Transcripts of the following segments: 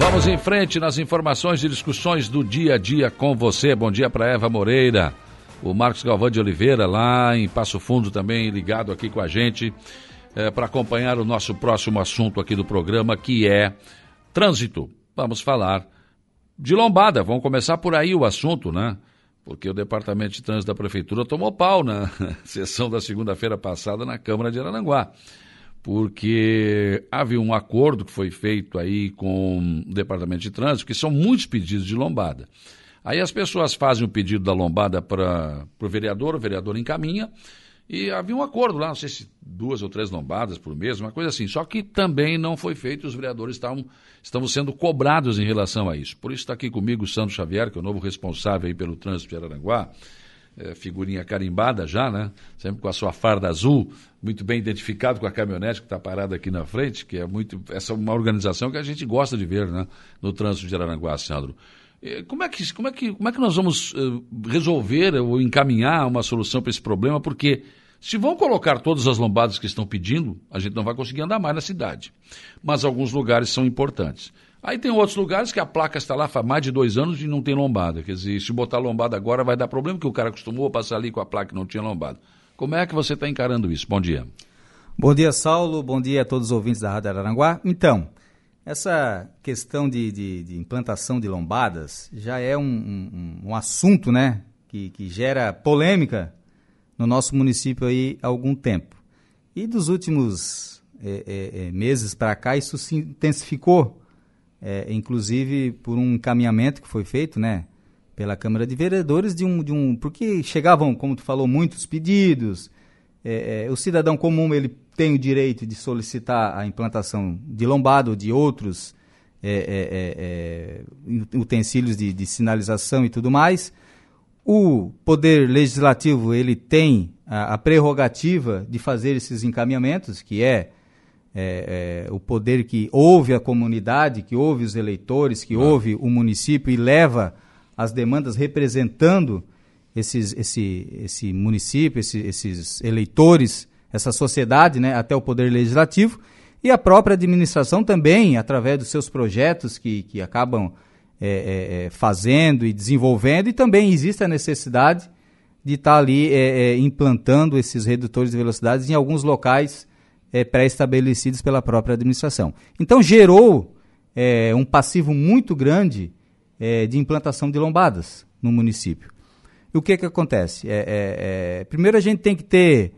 Vamos em frente nas informações e discussões do dia a dia com você. Bom dia para Eva Moreira, o Marcos Galvão de Oliveira, lá em Passo Fundo, também ligado aqui com a gente, é, para acompanhar o nosso próximo assunto aqui do programa, que é trânsito. Vamos falar de lombada. Vamos começar por aí o assunto, né? Porque o Departamento de Trânsito da Prefeitura tomou pau na sessão da segunda-feira passada na Câmara de Arananguá porque havia um acordo que foi feito aí com o Departamento de Trânsito, que são muitos pedidos de lombada. Aí as pessoas fazem o pedido da lombada para o vereador, o vereador encaminha, e havia um acordo lá, não sei se duas ou três lombadas por mês, uma coisa assim. Só que também não foi feito, os vereadores estavam, estavam sendo cobrados em relação a isso. Por isso está aqui comigo o Sandro Xavier, que é o novo responsável aí pelo trânsito de Araranguá, é, figurinha carimbada já, né? Sempre com a sua farda azul, muito bem identificado com a caminhonete que está parada aqui na frente, que é muito. Essa é uma organização que a gente gosta de ver né? no trânsito de Araranguá, Sandro. Como é que, como é que, como é que nós vamos uh, resolver ou encaminhar uma solução para esse problema? Porque se vão colocar todas as lombadas que estão pedindo, a gente não vai conseguir andar mais na cidade. Mas alguns lugares são importantes. Aí tem outros lugares que a placa está lá há mais de dois anos e não tem lombada. Quer dizer, se botar lombada agora vai dar problema, porque o cara acostumou a passar ali com a placa que não tinha lombada. Como é que você está encarando isso? Bom dia. Bom dia, Saulo. Bom dia a todos os ouvintes da Rádio Araranguá. Então, essa questão de, de, de implantação de lombadas já é um, um, um assunto né, que, que gera polêmica no nosso município aí há algum tempo. E dos últimos é, é meses para cá, isso se intensificou é, inclusive por um encaminhamento que foi feito, né, pela Câmara de Vereadores de um, de um porque chegavam, como tu falou, muitos pedidos. É, é, o cidadão comum ele tem o direito de solicitar a implantação de lombada ou de outros é, é, é, utensílios de, de, sinalização e tudo mais. O poder legislativo ele tem a, a prerrogativa de fazer esses encaminhamentos, que é é, é, o poder que ouve a comunidade, que ouve os eleitores, que ouve o município e leva as demandas representando esses, esse, esse município, esse, esses eleitores, essa sociedade, né, até o poder legislativo, e a própria administração também, através dos seus projetos que, que acabam é, é, é fazendo e desenvolvendo, e também existe a necessidade de estar tá ali é, implantando esses redutores de velocidades em alguns locais é, pré-estabelecidos pela própria administração. Então gerou é, um passivo muito grande é, de implantação de lombadas no município. E o que, que acontece? É, é, é, primeiro a gente tem que ter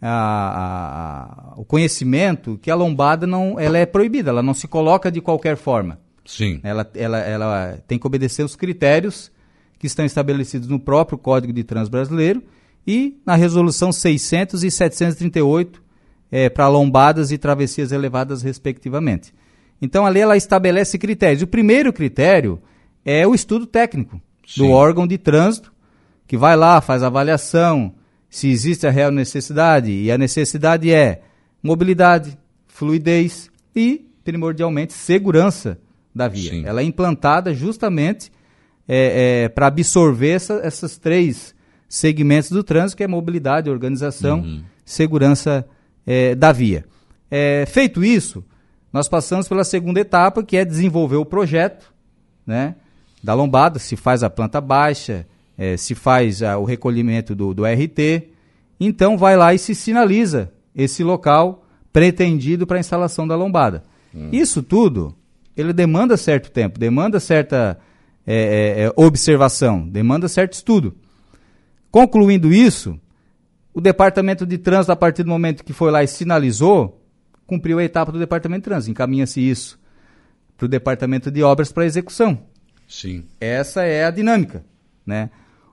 a, a, a, o conhecimento que a lombada não, ela é proibida, ela não se coloca de qualquer forma. Sim. Ela, ela, ela tem que obedecer os critérios que estão estabelecidos no próprio Código de Trânsito Brasileiro e na Resolução 600 e 738 é, para lombadas e travessias elevadas, respectivamente. Então, a lei ela estabelece critérios. O primeiro critério é o estudo técnico Sim. do órgão de trânsito, que vai lá, faz avaliação, se existe a real necessidade. E a necessidade é mobilidade, fluidez e, primordialmente, segurança da via. Sim. Ela é implantada justamente é, é, para absorver essa, essas três segmentos do trânsito, que é mobilidade, organização, uhum. segurança é, da via. É, feito isso, nós passamos pela segunda etapa, que é desenvolver o projeto né, da lombada, se faz a planta baixa, é, se faz a, o recolhimento do, do RT. Então vai lá e se sinaliza esse local pretendido para a instalação da lombada. Hum. Isso tudo, ele demanda certo tempo, demanda certa é, é, é observação, demanda certo estudo. Concluindo isso, o departamento de trânsito, a partir do momento que foi lá e sinalizou, cumpriu a etapa do departamento de trânsito. Encaminha-se isso para o departamento de obras para execução. Sim. Essa é a dinâmica. Né?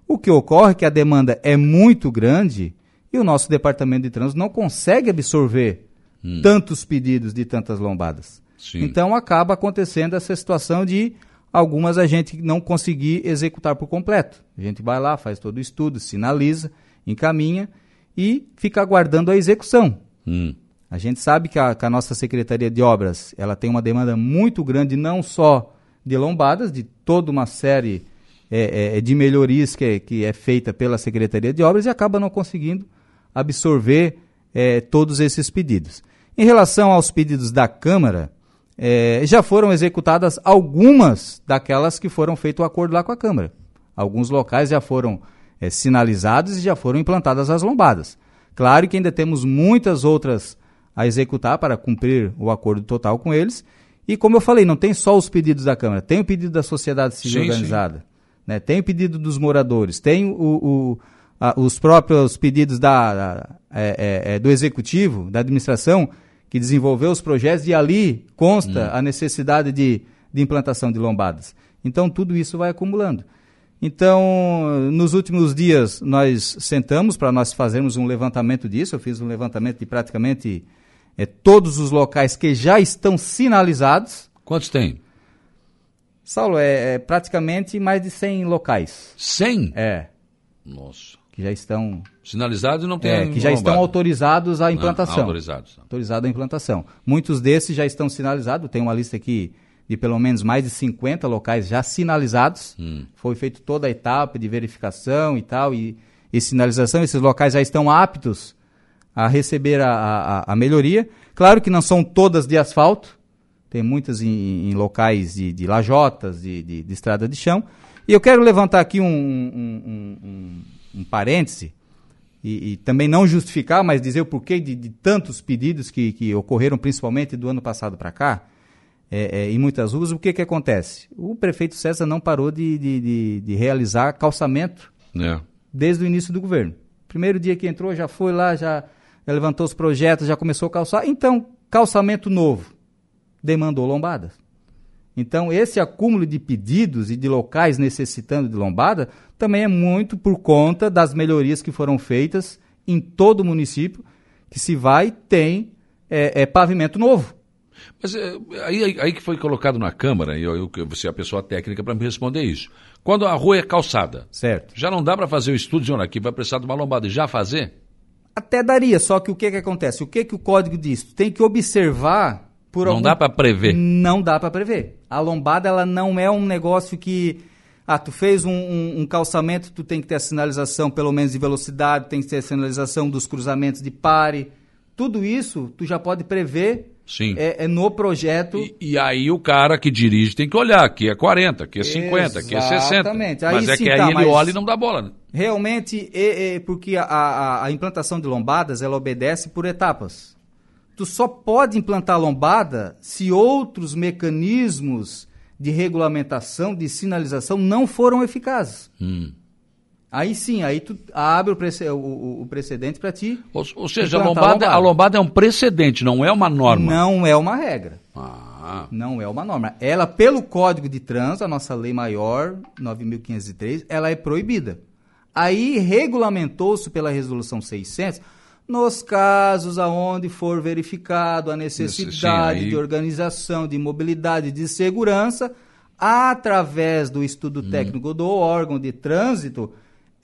O que ocorre é que a demanda é muito grande e o nosso departamento de trânsito não consegue absorver hum. tantos pedidos de tantas lombadas. Sim. Então acaba acontecendo essa situação de algumas a gente não conseguir executar por completo. A gente vai lá, faz todo o estudo, sinaliza, encaminha e fica aguardando a execução. Hum. A gente sabe que a, que a, nossa Secretaria de Obras ela tem uma demanda muito grande, não só de lombadas, de toda uma série é, é, de melhorias que, que é feita pela Secretaria de Obras e acaba não conseguindo absorver é, todos esses pedidos. Em relação aos pedidos da Câmara, é, já foram executadas algumas daquelas que foram feito o acordo lá com a Câmara. Alguns locais já foram é, sinalizados e já foram implantadas as lombadas. Claro que ainda temos muitas outras a executar para cumprir o acordo total com eles. E como eu falei, não tem só os pedidos da Câmara, tem o pedido da sociedade civil sim, organizada, sim. Né? tem o pedido dos moradores, tem o, o a, os próprios pedidos da, da é, é, é, do executivo, da administração, que desenvolveu os projetos, e ali consta hum. a necessidade de, de implantação de lombadas. Então, tudo isso vai acumulando. Então, nos últimos dias, nós sentamos para nós fazermos um levantamento disso. Eu fiz um levantamento de praticamente é, todos os locais que já estão sinalizados. Quantos tem? Saulo, é, é praticamente mais de 100 locais. 100? É. Nossa que já estão sinalizados e não tem é, que já estão autorizados à implantação. Não, autorizados. Autorizado à implantação. Muitos desses já estão sinalizados. Tem uma lista aqui de pelo menos mais de 50 locais já sinalizados. Hum. Foi feita toda a etapa de verificação e tal e, e, sinalização. Esses locais já estão aptos a receber a, a, a melhoria. Um que não são todas de asfalto. Tem muitas em, em locais de, de lajotas, de, de, de, estrada de chão. E eu quero levantar aqui um, um, um um parêntese, e, e, também não justificar, mas dizer o porquê de, de tantos pedidos que, que, ocorreram, principalmente do ano passado para cá, é, é, em muitas ruas, o que, que acontece? O prefeito César não parou de, de, de, de realizar calçamento é. desde o início do governo. Primeiro dia que entrou, já foi lá, já, já levantou os projetos, já começou a calçar. Então, calçamento novo demandou lombadas. Então, esse acúmulo de pedidos e de locais necessitando de lombada também é muito por conta das melhorias que foram feitas em todo o município, que se vai tem é, é pavimento novo. Mas é, aí, aí que foi colocado na Câmara, e eu, eu, você é a pessoa técnica para me responder isso. Quando a rua é calçada, certo. já não dá para fazer o estudo de onde aqui vai precisar de uma lombada e já fazer? Até daria, só que o que, que acontece? O que, que o código diz? Tem que observar por Não algum... dá para prever. Não dá para prever. A lombada ela não é um negócio que ah, tu fez um, um, um, calçamento, tu tem que ter a sinalização pelo menos de velocidade, tem que ter a sinalização dos cruzamentos de pare. Tudo isso tu já pode prever Sim. É, é no projeto. E, e, aí o cara que dirige tem que olhar, que é 40, que é 50, que é 60. Exatamente. Mas é sim, que aí tá, ele olha e não dá bola. Né? Realmente, é, é porque a, a, a implantação de lombadas, ela obedece por etapas tu só pode implantar lombada se outros mecanismos de regulamentação, de sinalização não foram eficazes. Hum. Aí sim, aí tu abre o, prece, o, o precedente para ti. Ou, ou seja, a lombada, a lombada. a lombada, é um precedente, não é uma norma. Não é uma regra. Ah. Não é uma norma. Ela, pelo Código de Trânsito, a nossa lei maior, 9.503, ela é proibida. Aí regulamentou-se pela Resolução 600 nos casos aonde for verificado a necessidade Sim, aí... de organização, de mobilidade, de segurança, através do estudo hum. técnico do órgão de trânsito,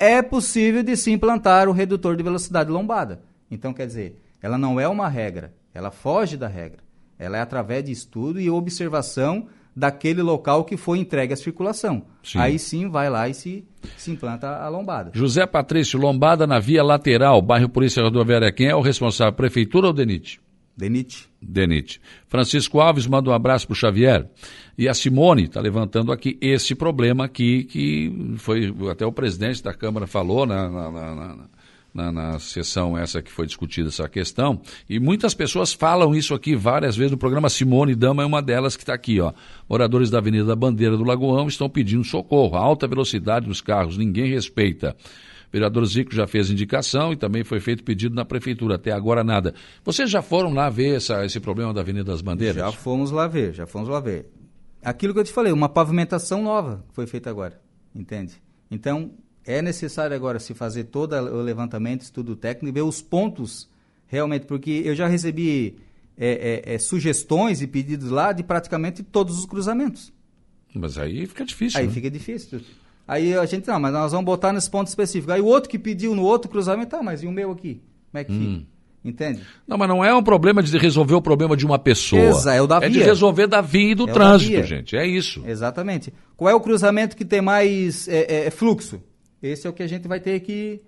é possível de se implantar o redutor de velocidade lombada. Então, quer dizer, ela não é uma regra, ela foge da regra. Ela é através de estudo e observação daquele local que foi entregue à circulação. Sim. Aí sim vai lá e se, se implanta a lombada. José Patrício, lombada na via lateral, bairro Polícia Rodoviária, quem é o responsável, prefeitura ou DENIT? DENIT. DENIT. Francisco Alves manda um abraço para o Xavier. E a Simone está levantando aqui esse problema aqui, que foi até o presidente da Câmara falou na, na, na, na na, sessão essa que foi discutida essa questão, e muitas pessoas falam isso aqui várias vezes no programa. Simone Dama é uma delas que está aqui, ó. Moradores da Avenida da Bandeira do Lagoão estão pedindo socorro. Alta velocidade nos carros, ninguém respeita. O vereador Zico já fez indicação e também foi feito pedido na prefeitura, até agora nada. Vocês já foram lá ver essa, esse problema da Avenida das Bandeiras? Já fomos lá ver, já fomos lá ver. Aquilo que eu te falei, uma pavimentação nova foi feita agora, entende? Então, é necessário agora se fazer todo o levantamento, estudo técnico e ver os pontos realmente, porque eu já recebi é, é, é, sugestões e pedidos lá de praticamente todos os cruzamentos. Mas aí fica difícil. Aí né? fica difícil. Aí a gente, não, mas nós vamos botar nesse ponto específico. Aí o outro que pediu no outro cruzamento, tá, mas e o meu aqui? Como é que hum. fica? Entende? Não, mas não é um problema de resolver o problema de uma pessoa. Exa, é o da via. É de resolver da via e do é trânsito, gente. É isso. Exatamente. Qual é o cruzamento que tem mais é, é, fluxo? Esse é o que a gente vai ter que,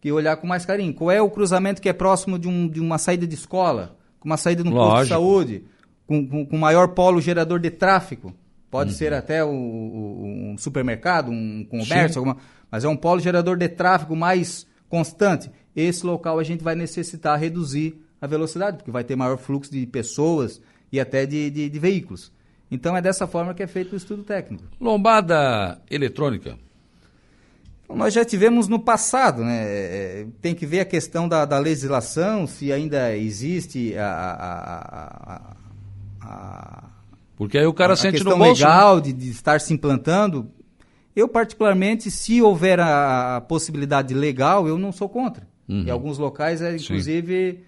que olhar com mais carinho. Qual é o cruzamento que é próximo de, um, de uma saída de escola, com uma saída no Lógico. posto de saúde, com, com, com maior polo gerador de tráfego. Pode uhum. ser até o, um supermercado, um comércio, alguma, mas é um polo gerador de tráfego mais constante. Esse local a gente vai necessitar reduzir a velocidade, porque vai ter maior fluxo de pessoas e até de, de, de veículos. Então é dessa forma que é feito o estudo técnico. Lombada eletrônica. Nós já tivemos no passado, né? É, é, tem que ver a questão da, da legislação, se ainda existe a, a, a, a Porque aí o cara sente no bolso. Né? legal de, de, estar se implantando. Eu, particularmente, se houver a, a possibilidade legal, eu não sou contra. Uhum. Em alguns locais, é, inclusive, sim.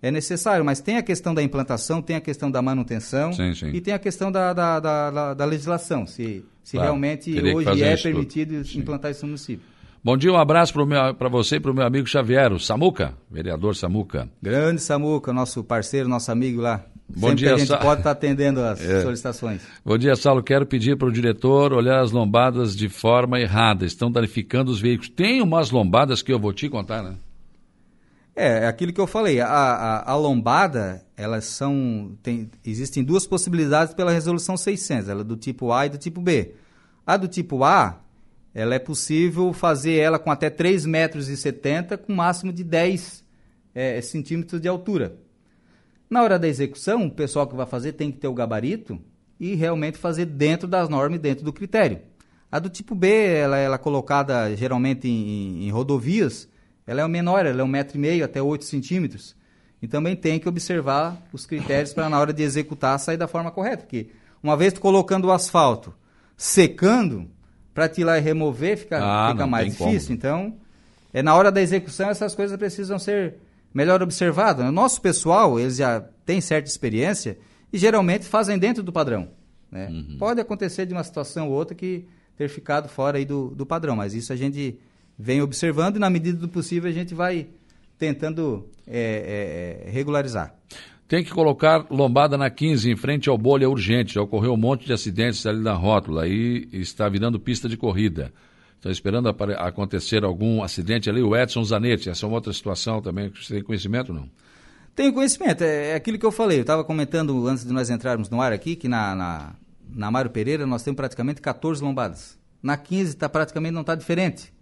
é necessário. Mas tem a questão da implantação, tem a questão da manutenção sim, sim. e tem a questão da, da, da, da legislação. Se, se claro. realmente hoje é permitido implantar isso no município. Bom dia, um abraço para você e para o meu amigo Xavier, o Samuca, vereador Samuca. Grande Samuca, nosso parceiro, nosso amigo lá. Bom Sempre dia, a gente Sa... pode estar tá atendendo as é. solicitações. Bom dia, Saulo. Quero pedir para o diretor olhar as lombadas de forma errada. Estão danificando os veículos. Tem umas lombadas que eu vou te contar, né? É, é aquilo que eu falei. A, a, a lombada, elas são. Tem, existem duas possibilidades pela resolução 600, ela é do tipo A e do tipo B. A do tipo A, ela é possível fazer ela com até 3,70 metros e 70, com máximo de 10 é, centímetros de altura. Na hora da execução, o pessoal que vai fazer tem que ter o gabarito e realmente fazer dentro das normas dentro do critério. A do tipo B, ela, ela é colocada geralmente em, em, rodovias, ela é menor, ela é um metro e meio até 8 centímetros. E também tem que observar os critérios para na hora de executar sair da forma correta. Porque uma vez colocando o asfalto secando, para te ir lá e remover fica, ah, fica mais difícil. Como. Então, é na hora da execução essas coisas precisam ser melhor observadas. O nosso pessoal, eles já têm certa experiência e geralmente fazem dentro do padrão. Né? Uhum. Pode acontecer de uma situação ou outra que ter ficado fora aí do, do padrão, mas isso a gente vem observando e na medida do possível a gente vai tentando é, é, é regularizar. Tem que colocar lombada na 15, em frente ao bolha urgente. Já ocorreu um monte de acidentes ali na rótula, aí está virando pista de corrida. Estou esperando acontecer algum acidente ali. O Edson Zanetti, essa é uma outra situação também. Você tem conhecimento ou não? Tenho conhecimento. É, é aquilo que eu falei. Eu estava comentando antes de nós entrarmos no ar aqui, que na, na, na Mário Pereira nós temos praticamente 14 lombadas. Na 15 tá, praticamente não está diferente.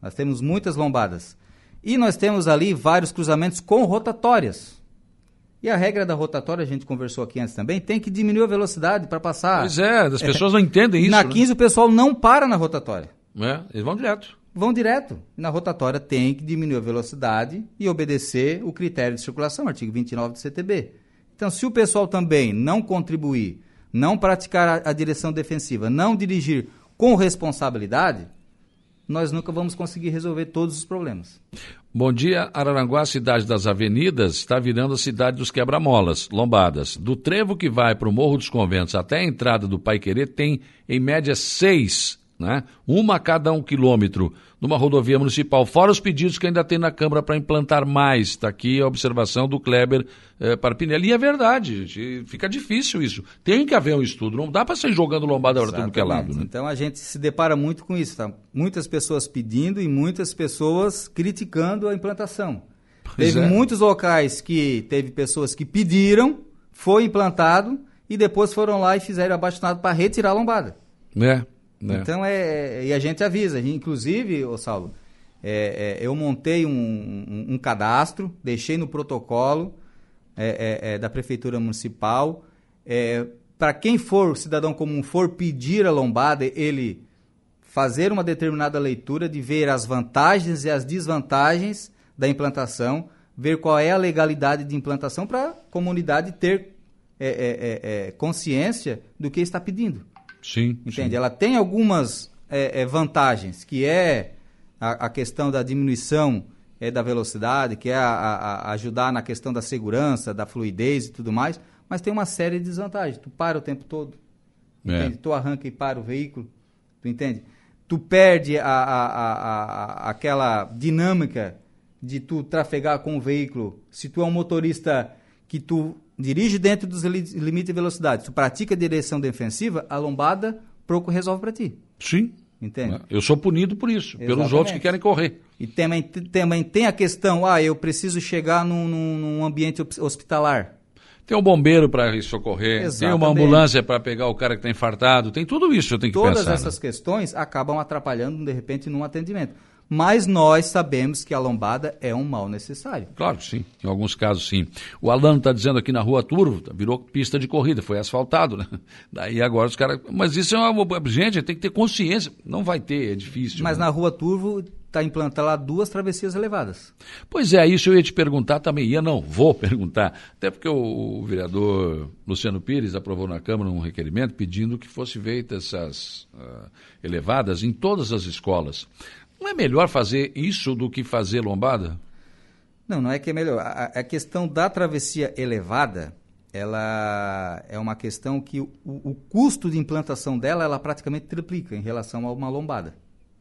Nós temos muitas lombadas. E nós temos ali vários cruzamentos com rotatórias. E a regra da rotatória, a gente conversou aqui antes também, tem que diminuir a velocidade para passar. Pois é, as pessoas é. não entendem isso. Na 15 né? o pessoal não para na rotatória. É, eles vão direto. Vão direto. Na rotatória tem que diminuir a velocidade e obedecer o critério de circulação, artigo 29 do CTB. Então, se o pessoal também não contribuir, não praticar a, a direção defensiva, não dirigir com responsabilidade, nós nunca vamos conseguir resolver todos os problemas. Bom dia, Araranguá, cidade das avenidas, está virando a cidade dos quebra-molas, lombadas. Do trevo que vai para o Morro dos Conventos até a entrada do Pai Querer tem, em média, seis, né? Uma a cada um quilômetro numa rodovia municipal, fora os pedidos que ainda tem na Câmara para implantar mais. Está aqui a observação do Kleber eh, Parpinelli. E é verdade, gente, fica difícil isso. Tem que haver um estudo, não dá para sair jogando lombada para tudo que é lado. Né? Então a gente se depara muito com isso. Tá? Muitas pessoas pedindo e muitas pessoas criticando a implantação. Pois teve é. muitos locais que teve pessoas que pediram, foi implantado e depois foram lá e fizeram abaixo para retirar a lombada. É. Né? Então é. E a gente avisa. Inclusive, ô Saulo, é, é, eu montei um, um, um, cadastro, deixei no protocolo é, é, é da Prefeitura Municipal. É, Para quem for, cidadão comum, for pedir a lombada, ele fazer uma determinada leitura de ver as vantagens e as desvantagens da implantação, ver qual é a legalidade de implantação para a comunidade ter consciência do que está pedindo. Sim. Entende? Sim. Ela tem algumas é, é, vantagens, que é a, a, questão da diminuição é, da velocidade, que é a, a, ajudar na questão da segurança, da fluidez e tudo mais, mas tem uma série de desvantagens. Tu para o tempo todo, é. entende? Tu arranca e para o veículo, tu entende? Tu perde a, a, aquela dinâmica de tu trafegar com o veículo. Se tu é um motorista que tu dirige dentro dos limites de velocidade, tu pratica direção defensiva, a lombada pouco resolve para ti. Sim. Entende? Eu sou punido por isso, Exatamente. pelos outros que querem correr. E também, também tem a questão, ah, eu preciso chegar num, num ambiente hospitalar. Tem um bombeiro para socorrer, Exatamente. tem uma ambulância para pegar o cara que está infartado, tem tudo isso eu tenho que Todas pensar. Todas essas né? questões acabam atrapalhando, de repente, num atendimento mas nós sabemos que a lombada é um mal necessário. Claro que sim, em alguns casos sim. O Alano está dizendo aqui na rua Turvo, virou pista de corrida, foi asfaltado, né? Daí agora os caras. Mas isso é uma. Gente, tem que ter consciência. Não vai ter, é difícil. Mas né? na rua Turvo está implantada lá duas travessias elevadas. Pois é, isso eu ia te perguntar também. Ia não, vou perguntar. Até porque o, o vereador Luciano Pires aprovou na Câmara um requerimento pedindo que fosse feitas essas uh, elevadas em todas as escolas. Não é melhor fazer isso do que fazer lombada? Não, não é que é melhor. A, a questão da travessia elevada, ela é uma questão que o, o, custo de implantação dela, ela praticamente triplica em relação a uma lombada.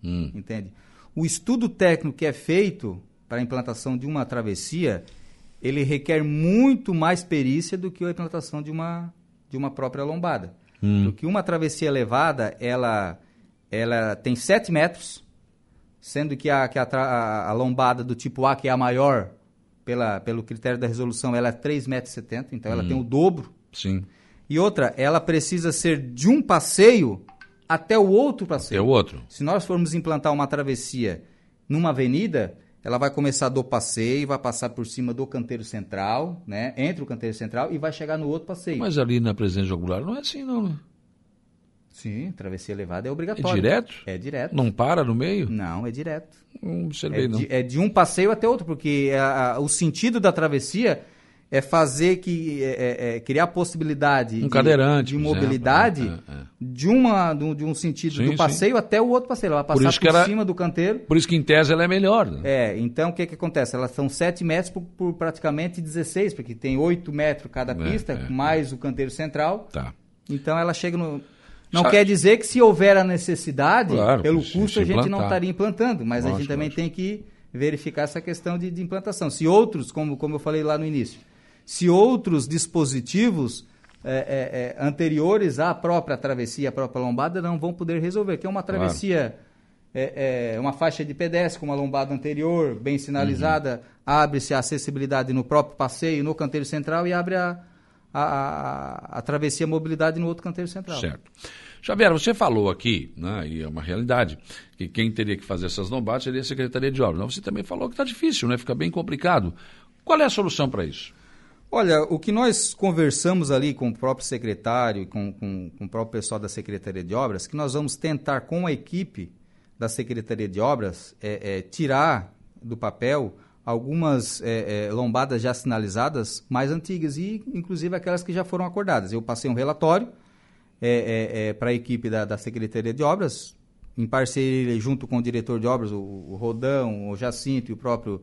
Hum. Entende? O estudo técnico que é feito para a implantação de uma travessia, ele requer muito mais perícia do que a implantação de uma, de uma própria lombada. Hum. Porque uma travessia elevada, ela, ela tem 7 metros, sendo que a, que a, a, a, lombada do tipo A, que é a maior, pela, pelo critério da resolução, ela é 3,70 metros, então ela hum. tem o dobro. Sim. E outra, ela precisa ser de um passeio até o outro passeio. Até o outro. Se nós formos implantar uma travessia numa avenida, ela vai começar do passeio, vai passar por cima do canteiro central, né? Entre o canteiro central e vai chegar no outro passeio. Mas ali na presidência jogular não é assim, não, né? Sim, travessia elevada é obrigatório. É direto? É direto. Não para no meio? Não, é direto. Não observei, é não. De, é de um passeio até outro, porque a, a, o sentido da travessia é fazer que é, é, é criar a possibilidade um de, cadeirante, de mobilidade exemplo, é, é, de uma de, de um sentido sim, do passeio sim. até o outro passeio. Ela vai passar por, por cima do canteiro. Por isso que em tese ela é melhor. Né? É, então o que, que acontece? Elas são 7 metros por, por, praticamente 16, porque tem 8 metros cada pista, mais o canteiro central. Tá. Então ela chega no não quer dizer que se houver a necessidade, claro, pelo custo, a gente implantar. não estaria implantando, mas lógico, a gente também lógico. tem que verificar essa questão de, de, implantação. Se outros, como, como eu falei lá no início, se outros dispositivos é, é, é, anteriores à própria travessia, à própria lombada, não vão poder resolver, que é uma travessia, claro. É, é, uma faixa de pedestre com uma lombada anterior, bem sinalizada, uhum. abre-se a acessibilidade no próprio passeio, no canteiro central e abre a, a, a, a travessia mobilidade no outro canteiro central. Certo. Xavier, você falou aqui, né, e é uma realidade, que quem teria que fazer essas lombadas seria a Secretaria de Obras. Você também falou que está difícil, né? fica bem complicado. Qual é a solução para isso? Olha, o que nós conversamos ali com o próprio secretário com, com, com, o próprio pessoal da Secretaria de Obras, que nós vamos tentar com a equipe da Secretaria de Obras é, é, tirar do papel algumas é, é, lombadas já sinalizadas mais antigas e inclusive aquelas que já foram acordadas. Eu passei um relatório é, é, é para a equipe da, da, Secretaria de Obras, em parceria junto com o diretor de obras, o, o Rodão, o Jacinto e o próprio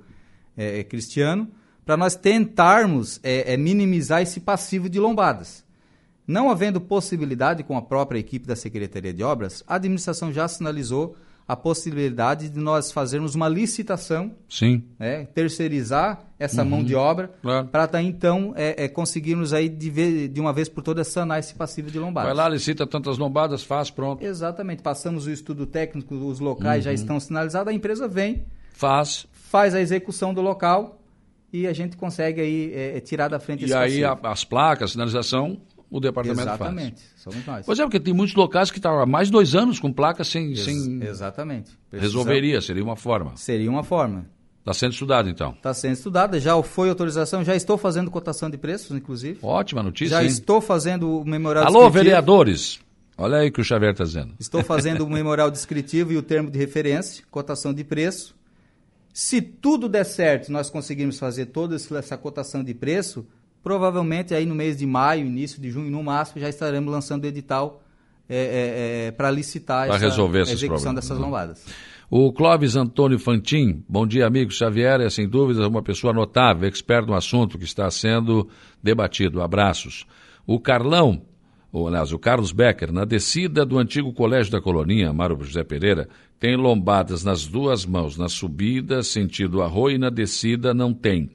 é, Cristiano, para nós tentarmos minimizar esse passivo de lombadas. Não havendo possibilidade com a própria equipe da Secretaria de Obras, a administração já sinalizou a possibilidade de nós fazermos uma licitação, Sim. Né, terceirizar essa uhum. mão de obra, claro. para então é, é, conseguirmos aí de, vez, de, uma vez por todas sanar esse passivo de lombadas. Vai lá, licita tantas lombadas, faz, pronto. Exatamente, passamos o estudo técnico, os locais uhum. já estão sinalizados, a empresa vem, faz, faz a execução do local e a gente consegue aí é, é tirar da frente e esse aí a, as placas, sinalização o departamento Exatamente, faz. somos nós. Pois é, porque tem muitos locais que estão há mais de dois anos com placas sem... Ex sem... Exatamente. Resolveria, seria uma forma. Seria uma forma. Está sendo estudado, então? Está sendo estudado, já foi autorização, já estou fazendo cotação de preços, inclusive. Ótima notícia, Já hein? estou fazendo o memorial Alô, descritivo. vereadores! Olha aí o que o Xavier está dizendo. Estou fazendo o memorial descritivo e o termo de referência, cotação de preço. Se tudo der certo, nós conseguirmos fazer toda essa cotação de preço, Provavelmente aí no mês de maio, início de junho, no máximo, já estaremos lançando o edital é, é, é, para licitar pra essa execução dessas né? lombadas. O Clóvis Antônio Fantin, bom dia, amigo. Xavier é, sem dúvida, uma pessoa notável, expert no assunto que está sendo debatido. Abraços. O Carlão, ou aliás, o Carlos Becker, na descida do antigo colégio da Colonia, Mário José Pereira, tem lombadas nas duas mãos, na subida, sentido arroio, e na descida não tem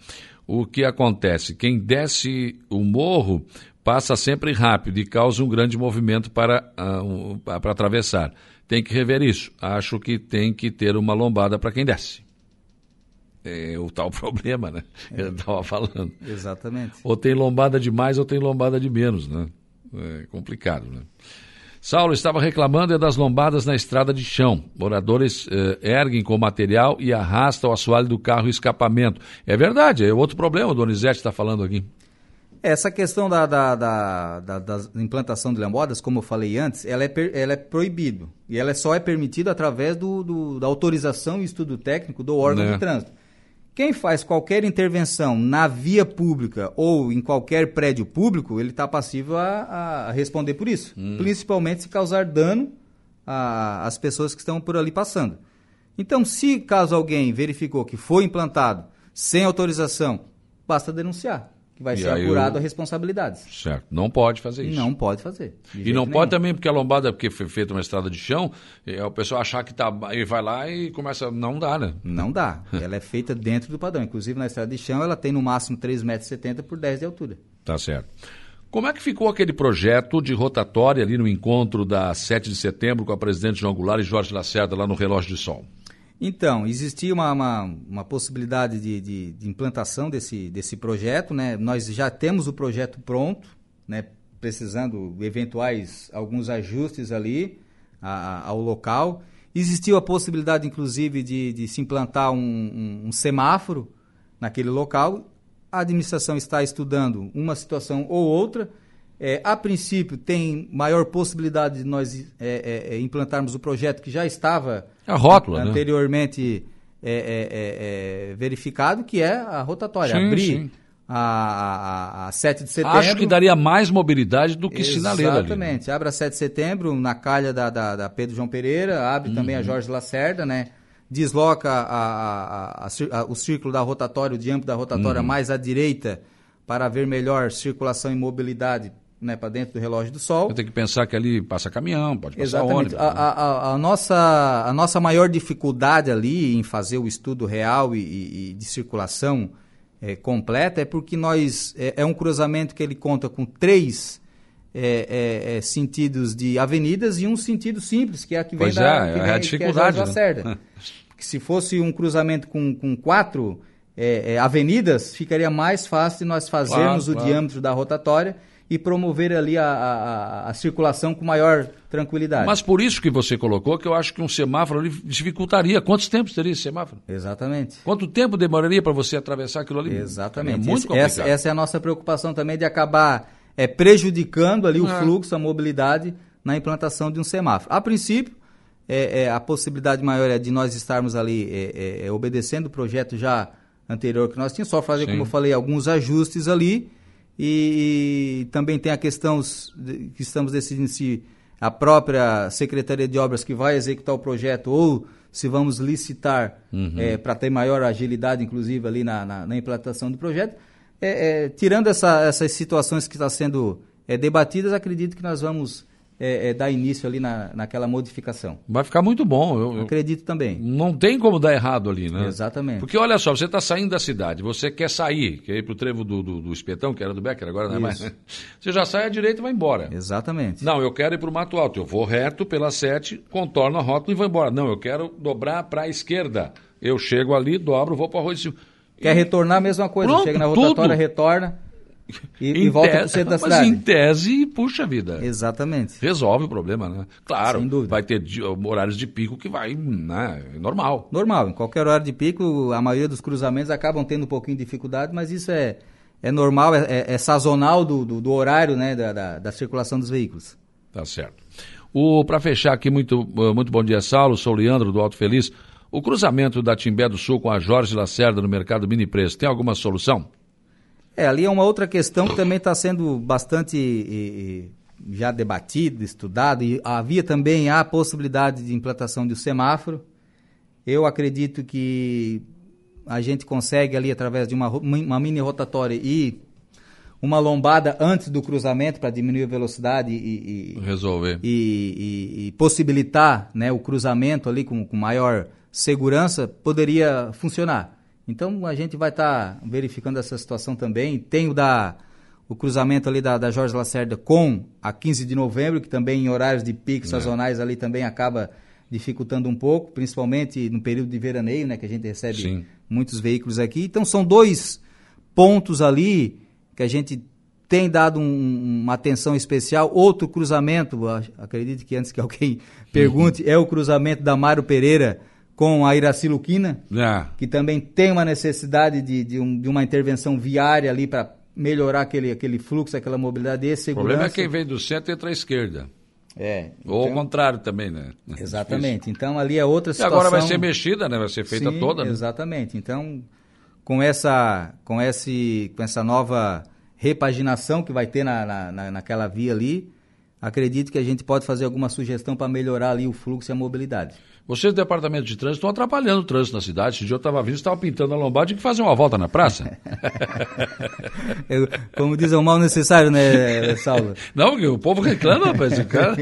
o que acontece? Quem desce o morro passa sempre rápido e causa um grande movimento para, uh, um, para atravessar. Tem que rever isso. Acho que tem que ter uma lombada para quem desce. é o tal problema, né? É. Ele estava falando. Exatamente. Ou tem lombada de mais ou tem lombada de menos, né? É complicado, né? Saulo estava reclamando é das lombadas na estrada de chão. Moradores eh, erguem com material e arrastam o assoalho do carro e escapamento. É verdade, é outro problema, o Donizete está falando aqui. Essa questão da, da, da, da, da implantação de lambodas, como eu falei antes, ela é, ela é proibido. E ela só é permitida através do, do, da autorização e estudo técnico do órgão né? de trânsito. Quem faz qualquer intervenção na via pública ou em qualquer prédio público, ele está passivo a, a, responder por isso. Hum. Principalmente se causar dano às pessoas que estão por ali passando. Então, se caso alguém verificou que foi implantado sem autorização, basta denunciar que vai e ser apurado eu... a responsabilidades. Certo. Não pode fazer isso. Não pode fazer. E não nenhum. pode também, porque a lombada, porque foi feita uma estrada de chão, é o pessoal achar que tá. Aí vai lá e começa. Não dá, né? Não dá. ela é feita dentro do padrão. Inclusive na estrada de chão, ela tem no máximo 3,70 metros por 10 de altura. Tá certo. Como é que ficou aquele projeto de rotatória ali no encontro da 7 de setembro com a presidente João Goulart e Jorge Lacerda lá no Relógio de Sol? Então, existia uma, uma, uma possibilidade de, de, de, implantação desse, desse projeto, né? Nós já temos o projeto pronto, né? Precisando eventuais alguns ajustes ali a, a, ao local. Existiu a possibilidade, inclusive, de, de se implantar um, um, um semáforo naquele local. A administração está estudando uma situação ou outra. É, a princípio, tem maior possibilidade de nós é, é, é implantarmos o projeto que já estava a rótula, né? anteriormente né? verificado, que é a rotatória. Sim, abrir sim. A, a, a 7 de setembro. Acho que daria mais mobilidade do que sinaleira ali. Exatamente. Abre a 7 de setembro, na calha da, da, da Pedro João Pereira, abre uhum. também a Jorge Lacerda, né? Desloca a, a, o círculo da rotatória, o diâmetro da rotatória uhum. mais à direita, para ver melhor circulação e mobilidade né, para dentro do relógio do sol. Tem que pensar que ali passa caminhão, pode passar Exatamente. ônibus. A, a, a, nossa, a nossa maior dificuldade ali em fazer o estudo real e, e, de circulação é, completa é porque nós é, é, um cruzamento que ele conta com três é, é, é sentidos de avenidas e um sentido simples, que é a que pois vem da que vem, é a dificuldade. Que é. Né? se fosse um cruzamento com, com quatro avenidas, ficaria mais fácil de nós fazermos claro, o claro. diâmetro da rotatória e promover ali a, a, a, circulação com maior tranquilidade. Mas por isso que você colocou que eu acho que um semáforo ali dificultaria. Quantos tempos teria esse semáforo? Exatamente. Quanto tempo demoraria para você atravessar aquilo ali? Exatamente. É muito complicado. Essa, essa, é a nossa preocupação também de acabar é, prejudicando ali o é. fluxo, a mobilidade na implantação de um semáforo. A princípio, é, é, a possibilidade maior é de nós estarmos ali é, é, é obedecendo o projeto já anterior que nós tínhamos, só fazer, Sim. como eu falei, alguns ajustes ali e, e também tem a questão que estamos decidindo se a própria Secretaria de Obras que vai executar o projeto ou se vamos licitar uhum. é, para ter maior agilidade, inclusive, ali na, na, na implantação do projeto. É, é, tirando essa, essas situações que estão sendo é, debatidas, acredito que nós vamos é, é, dar início ali na, naquela modificação. Vai ficar muito bom. Eu, eu, Acredito também. Não tem como dar errado ali, né? Exatamente. Porque olha só, você está saindo da cidade, você quer sair, quer ir para o trevo do, do, do, Espetão, que era do Becker, agora não é mais. Você já sai à direita e vai embora. Exatamente. Não, eu quero ir para o Mato Alto. Eu vou reto pela 7, contorno a rótula e vou embora. Não, eu quero dobrar para a esquerda. Eu chego ali, dobro, vou para o arroz. Quer retornar a mesma coisa. Pronto, Chega na rotatória, tudo. retorna e, e volta para o centro da mas cidade. Mas em tese, puxa vida. Exatamente. Resolve o problema, né? Claro, vai ter horários de pico que vai, né? Normal. Normal. Em qualquer horário de pico, a maioria dos cruzamentos acabam tendo um pouquinho de dificuldade, mas isso é, é normal, é, é, é sazonal do, do, do, horário, né? Da, da, da circulação dos veículos. Tá certo. Para fechar aqui, muito, muito bom dia, Saulo. Sou o Leandro do Alto Feliz. O cruzamento da Timbé do Sul com a Jorge Lacerda no mercado mini preço, tem alguma solução? É, ali é uma outra questão que também está sendo bastante e, e, já debatida, estudada, e havia também a possibilidade de implantação de um semáforo. Eu acredito que a gente consegue ali, através de uma, uma mini rotatória e uma lombada antes do cruzamento para diminuir a velocidade e, e resolver e, e, possibilitar né, o cruzamento ali com, com maior segurança poderia funcionar. Então a gente vai estar tá verificando essa situação também. Tem o da o cruzamento ali da, da Jorge Lacerda com a 15 de novembro, que também em horários de pico é. sazonais ali também acaba dificultando um pouco, principalmente no período de veraneio, né, que a gente recebe Sim. muitos veículos aqui. Então são dois pontos ali que a gente tem dado um, uma atenção especial. Outro cruzamento, acredito que antes que alguém pergunte, é o cruzamento da Mário Pereira com a Iraci Luquina, é. que também tem uma necessidade de, de, um, de uma intervenção viária ali para melhorar aquele, aquele fluxo, aquela mobilidade e segurança. O problema é quem vem do centro e entra à esquerda. É. Ou então, ao contrário também, né? Exatamente. Então ali é outra situação. E agora vai ser mexida, né? Vai ser feita Sim, toda. Né? Exatamente. Então, com essa, com esse, com essa nova repaginação que vai ter na, na, naquela via ali, acredito que a gente pode fazer alguma sugestão para melhorar ali o fluxo e a mobilidade. Vocês do departamento de trânsito estão atrapalhando o trânsito na cidade. Esse dia eu estava vindo, estava pintando a lombada, tinha que fazer uma volta na praça. eu, como diz, é o mal necessário, né, Saulo? Não, o povo reclama, rapaz, o cara...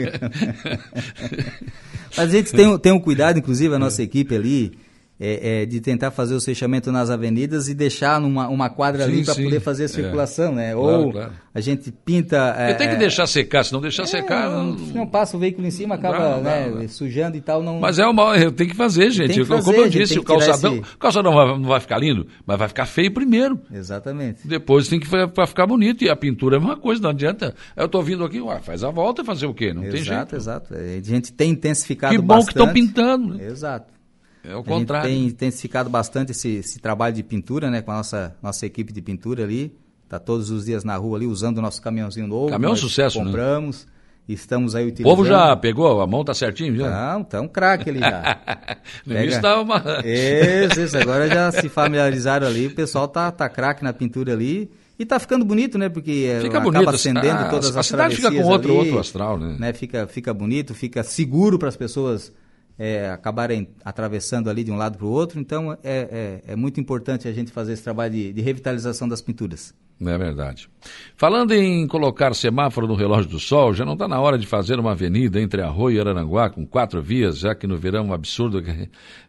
Mas a gente tem, tem um cuidado, inclusive, a nossa equipe ali, é, é, de tentar fazer o fechamento nas avenidas e deixar numa, uma quadra sim, ali para poder fazer a é. circulação, é. né? Claro, Ou claro. a gente pinta. É, tem que deixar secar, se não deixar é, secar. Não, não, não, passa o veículo em cima, acaba não, né, sujando e tal. Não... Mas é uma. Tem que fazer, gente. Que fazer, Como eu disse, o calçadão, esse... o calçadão vai, não vai ficar lindo, mas vai ficar feio primeiro. Exatamente. Depois tem que para ficar bonito. E a pintura é uma coisa, não adianta. Eu estou vindo aqui, ué, faz a volta e fazer o quê? Não exato, tem jeito. Exato, exato. A gente tem intensificado que bastante. Que bom que estão pintando. Né? Exato. É o contrário. A gente tem intensificado bastante esse, esse, trabalho de pintura, né? Com a nossa, nossa equipe de pintura ali. Está todos os dias na rua ali usando o nosso caminhãozinho novo. Caminhão é sucesso, compramos. né? Estamos aí utilizando. O povo já pegou, a mão tá certinho, viu? Não, tá um craque ali já. no Pega... início tava uma... Isso, isso, agora já se familiarizaram ali, o pessoal tá, tá craque na pintura ali. E tá ficando bonito, né? Porque é, fica acaba bonito, acendendo ah, todas a as cidade fica com outro, ali, outro astral, né? né? Fica, fica bonito, fica seguro para as pessoas é, acabarem atravessando ali de um lado para o outro. Então, é, é, é, muito importante a gente fazer esse trabalho de, de revitalização das pinturas. É verdade. Falando em colocar semáforo no relógio do sol, já não está na hora de fazer uma avenida entre Arroio e Araranguá com quatro vias, já que no verão é um absurdo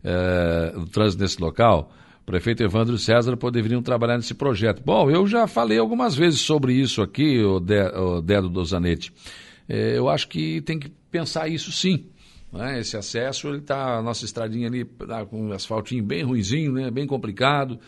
é, o trânsito nesse local. O prefeito Evandro César poderiam trabalhar nesse projeto. Bom, eu já falei algumas vezes sobre isso aqui, o, De, o Dedo do Zanetti. É, eu acho que tem que pensar isso sim. Né? Esse acesso, ele tá, a nossa estradinha ali tá com um asfaltinho bem ruizinho, né? bem complicado.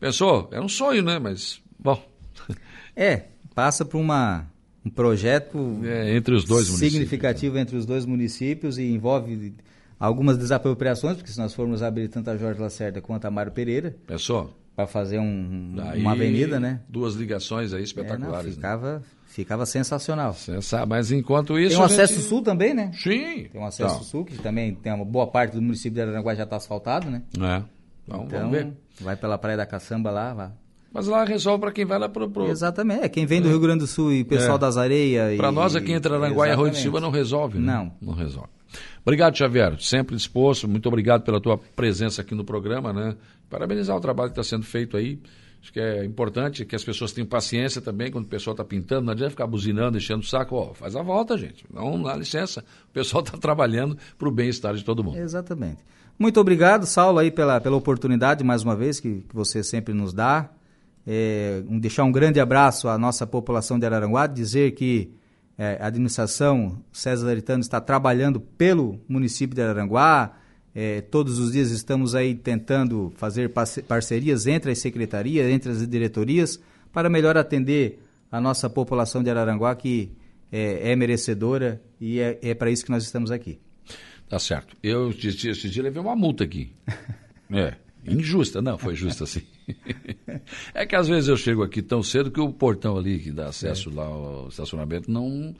Pensou? É um sonho, né? Mas, bom. É, passa por uma, um projeto é, entre os dois significativo né? entre os dois municípios e envolve algumas desapropriações, porque se nós formos abrir tanto a Jorge Lacerda quanto a Mário Pereira. Pensou? Para fazer um, uma avenida, né? Duas ligações aí espetaculares. É, não, ficava, né? Ficava sensacional. Sensa mas enquanto isso. Tem um acesso gente... sul também, né? Sim. Tem um acesso sul, que também tem uma boa parte do município de Araranguá já está asfaltado, né? É. Então, então, vamos ver. vai pela Praia da Caçamba lá, vai. Mas lá resolve para quem vai lá pro, pro... Exatamente. É, quem vem do é. Rio Grande do Sul e pessoal é. das areias. Para nós aqui entre Aranguá e Arroio de Silva não resolve, né? Não. Não resolve. Obrigado, Xavier. Sempre disposto. Muito obrigado pela tua presença aqui no programa, né? Parabenizar o trabalho que está sendo feito aí. Acho que é importante que as pessoas tenham paciência também quando o pessoal está pintando. Não adianta ficar buzinando, enchendo o saco. Oh, faz a volta, gente. Não dá licença. O pessoal está trabalhando para o bem-estar de todo mundo. Exatamente. Muito obrigado, Saulo, aí pela, pela oportunidade, mais uma vez, que, que você sempre nos dá. É, um, deixar um grande abraço à nossa população de Araranguá, dizer que é, a administração César Laritano está trabalhando pelo município de Araranguá, é, todos os dias estamos aí tentando fazer parcerias entre as secretarias, entre as diretorias, para melhor atender a nossa população de Araranguá, que é, é merecedora e é, é para isso que nós estamos aqui. Tá certo. Eu esse dia levei uma multa aqui. é. Injusta, não, foi justa sim. é que às vezes eu chego aqui tão cedo que o portão ali que dá acesso é. lá ao estacionamento não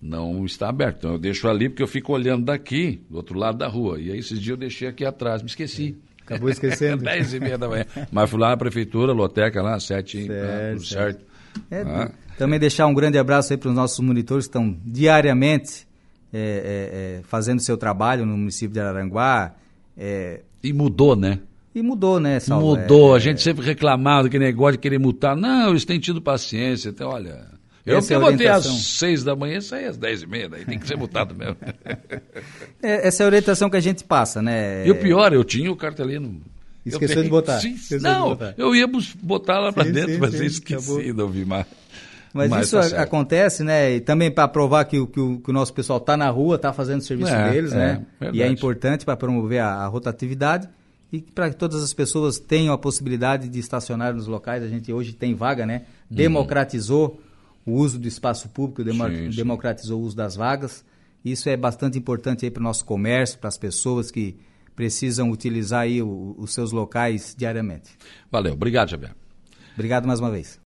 não está aberto. Então eu deixo ali porque eu fico olhando daqui, do outro lado da rua. E aí esses dias eu deixei aqui atrás, me esqueci. Acabou esquecendo. Dez e meia da manhã. Mas fui lá na prefeitura, loteca lá, sete, certo, né, tudo certo. É, ah. Também deixar um grande abraço aí para os nossos monitores que estão diariamente é, é, é, fazendo seu trabalho no município de Araranguá. É. E mudou, né? E mudou, né, Salvo? Mudou. a é. gente sempre reclamava do que negócio de querer multar. Não, eles têm tido paciência. Então, olha, eu Essa porque é botei às seis da manhã, saí às dez e meia, daí tem que ser multado mesmo. É, essa é a orientação que a gente passa, né? E o pior, eu tinha o cartelino. Esqueceu de botar. Sim, não, de botar. eu ia botar lá para dentro, sim, mas sim, esqueci, acabou. não vi mais. Mas, Mas isso tá acontece, né? E também para provar que, que, o, que o nosso pessoal está na rua, está fazendo o serviço é, deles, né? É, e é importante para promover a, a rotatividade e para que todas as pessoas tenham a possibilidade de estacionar nos locais. A gente hoje tem vaga, né? Uhum. Democratizou uhum. o uso do espaço público, sim, democratizou sim. o uso das vagas. Isso é bastante importante aí para o nosso comércio, para as pessoas que precisam utilizar aí o, os seus locais diariamente. Valeu, obrigado, Javier. Obrigado mais uma vez.